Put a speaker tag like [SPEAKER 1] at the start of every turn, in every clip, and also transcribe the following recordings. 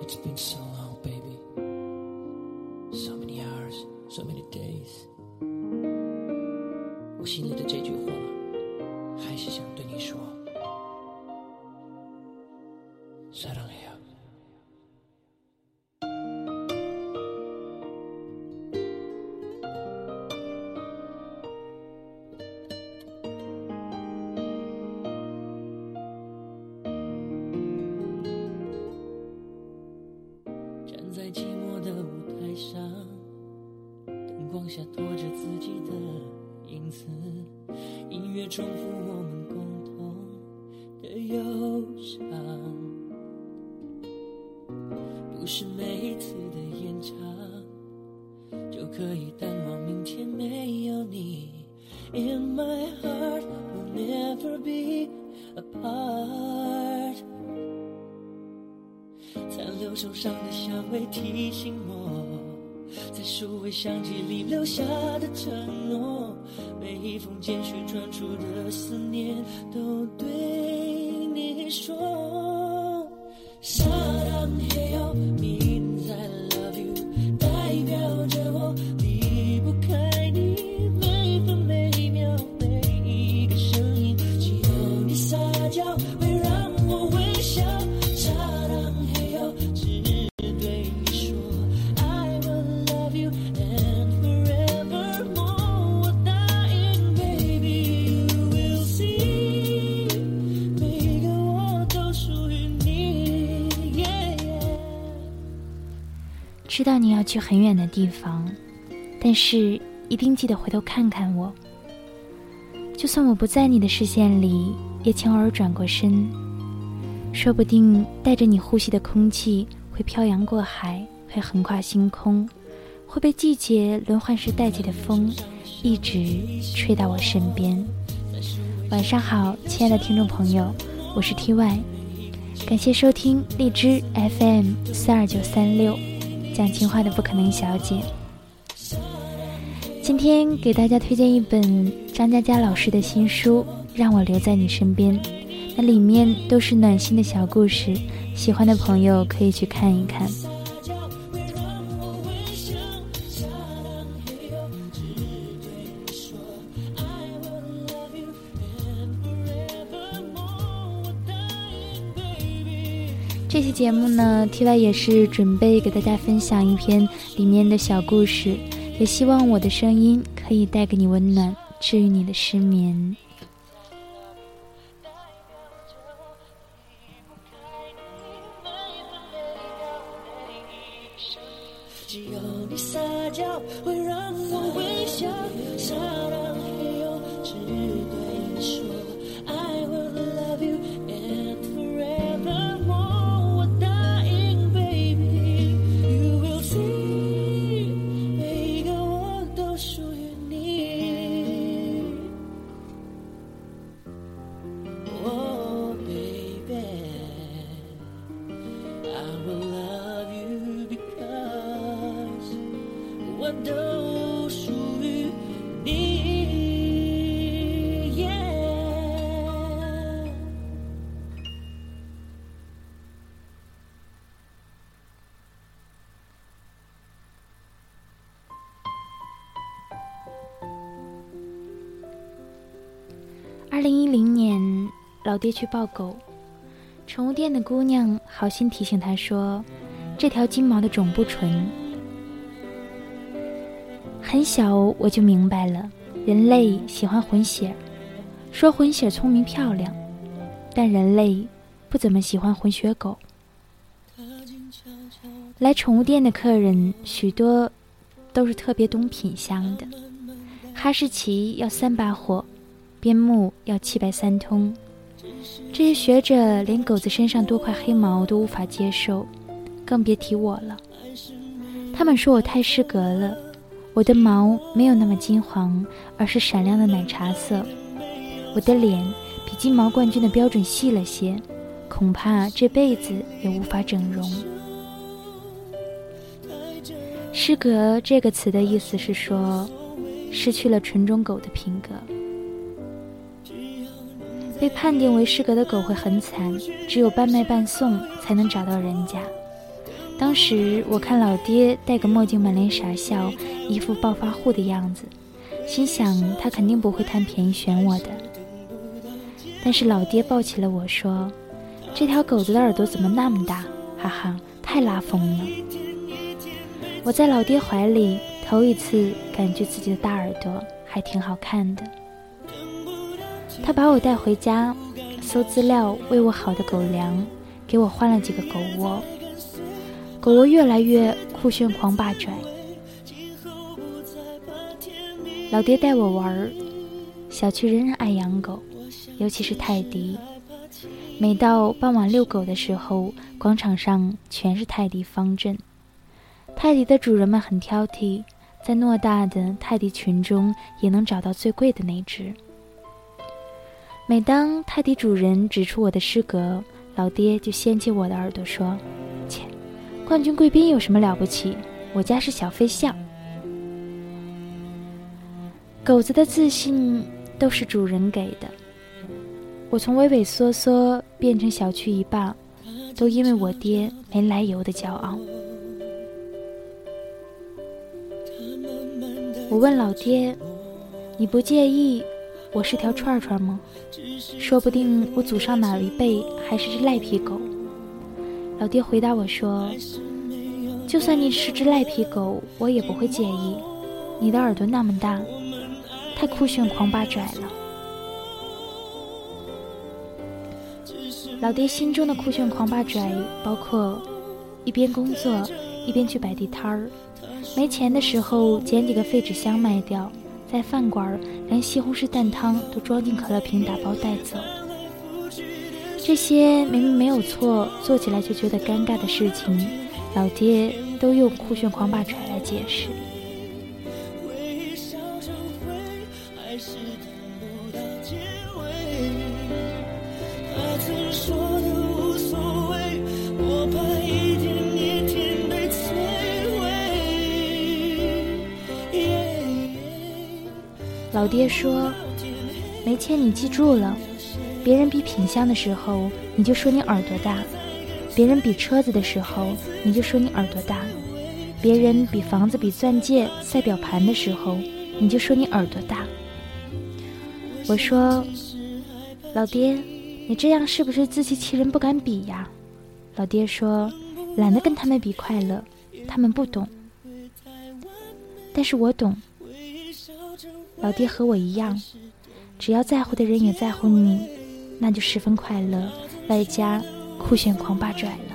[SPEAKER 1] It's been so long, baby. So many hours, so many days. 我心里的这句话，还是想对你说。사랑해요。 在寂寞的舞台上，灯光下拖着自己的影子，音乐重复我们共同的忧伤。不是每一次的演唱就可以淡忘明天没有你。In my heart will never be apart。留手上的香味提醒我，在数位相机里留下的承诺，每一封简讯传出的思念，都对你说。
[SPEAKER 2] 知道你要去很远的地方，但是一定记得回头看看我。就算我不在你的视线里，也请偶尔转过身。说不定带着你呼吸的空气会漂洋过海，会横跨星空，会被季节轮换时带起的风一直吹到我身边。晚上好，亲爱的听众朋友，我是 T Y，感谢收听荔枝 FM 四二九三六。讲情话的不可能小姐，今天给大家推荐一本张嘉佳老师的新书《让我留在你身边》，那里面都是暖心的小故事，喜欢的朋友可以去看一看。这期节目呢，T Y 也是准备给大家分享一篇里面的小故事，也希望我的声音可以带给你温暖，治愈你的失眠。
[SPEAKER 1] 只有你撒娇会让我微笑，
[SPEAKER 2] 二零一零年，老爹去抱狗，宠物店的姑娘好心提醒他说：“这条金毛的种不纯。”很小我就明白了，人类喜欢混血，说混血聪明漂亮，但人类不怎么喜欢混血狗。来宠物店的客人许多都是特别懂品相的，哈士奇要三把火，边牧要七白三通。这些学者连狗子身上多块黑毛都无法接受，更别提我了。他们说我太失格了，我的毛没有那么金黄，而是闪亮的奶茶色。我的脸比金毛冠军的标准细了些，恐怕这辈子也无法整容。失格这个词的意思是说，失去了纯种狗的品格。被判定为失格的狗会很惨，只有半卖半送才能找到人家。当时我看老爹戴个墨镜，满脸傻笑，一副暴发户的样子，心想他肯定不会贪便宜选我的。但是老爹抱起了我说：“这条狗子的耳朵怎么那么大？哈哈，太拉风了。”我在老爹怀里头一次感觉自己的大耳朵还挺好看的。他把我带回家，搜资料，喂我好的狗粮，给我换了几个狗窝。狗窝越来越酷炫狂霸拽。老爹带我玩儿，小区人人爱养狗，尤其是泰迪。每到傍晚遛狗的时候，广场上全是泰迪方阵。泰迪的主人们很挑剔，在偌大的泰迪群中也能找到最贵的那只。每当泰迪主人指出我的失格，老爹就掀起我的耳朵说：“切，冠军贵宾有什么了不起？我家是小飞象。”狗子的自信都是主人给的。我从畏畏缩缩变成小区一霸，都因为我爹没来由的骄傲。我问老爹：“你不介意我是条串串吗？说不定我祖上哪一辈还是只赖皮狗。”老爹回答我说：“就算你是只赖皮狗，我也不会介意。你的耳朵那么大，太酷炫狂霸拽了。”老爹心中的酷炫狂霸拽，包括一边工作一边去摆地摊儿。没钱的时候捡几个废纸箱卖掉，在饭馆连西红柿蛋汤都装进可乐瓶打包带走。这些明明没有错，做起来就觉得尴尬的事情，老爹都用酷炫狂霸拽来解释。老爹说：“没钱你记住了，别人比品相的时候，你就说你耳朵大；别人比车子的时候，你就说你耳朵大；别人比房子、比钻戒、赛表盘的时候，你就说你耳朵大。”我说：“老爹，你这样是不是自欺欺人，不敢比呀？”老爹说：“懒得跟他们比快乐，他们不懂，但是我懂。”老爹和我一样，只要在乎的人也在乎你，那就十分快乐，外加酷炫狂霸拽了。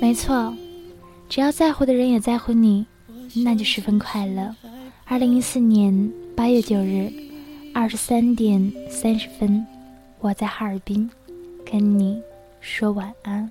[SPEAKER 2] 没错，只要在乎的人也在乎你，那就十分快乐。二零一四年八月九日二十三点三十分，我在哈尔滨跟你说晚安。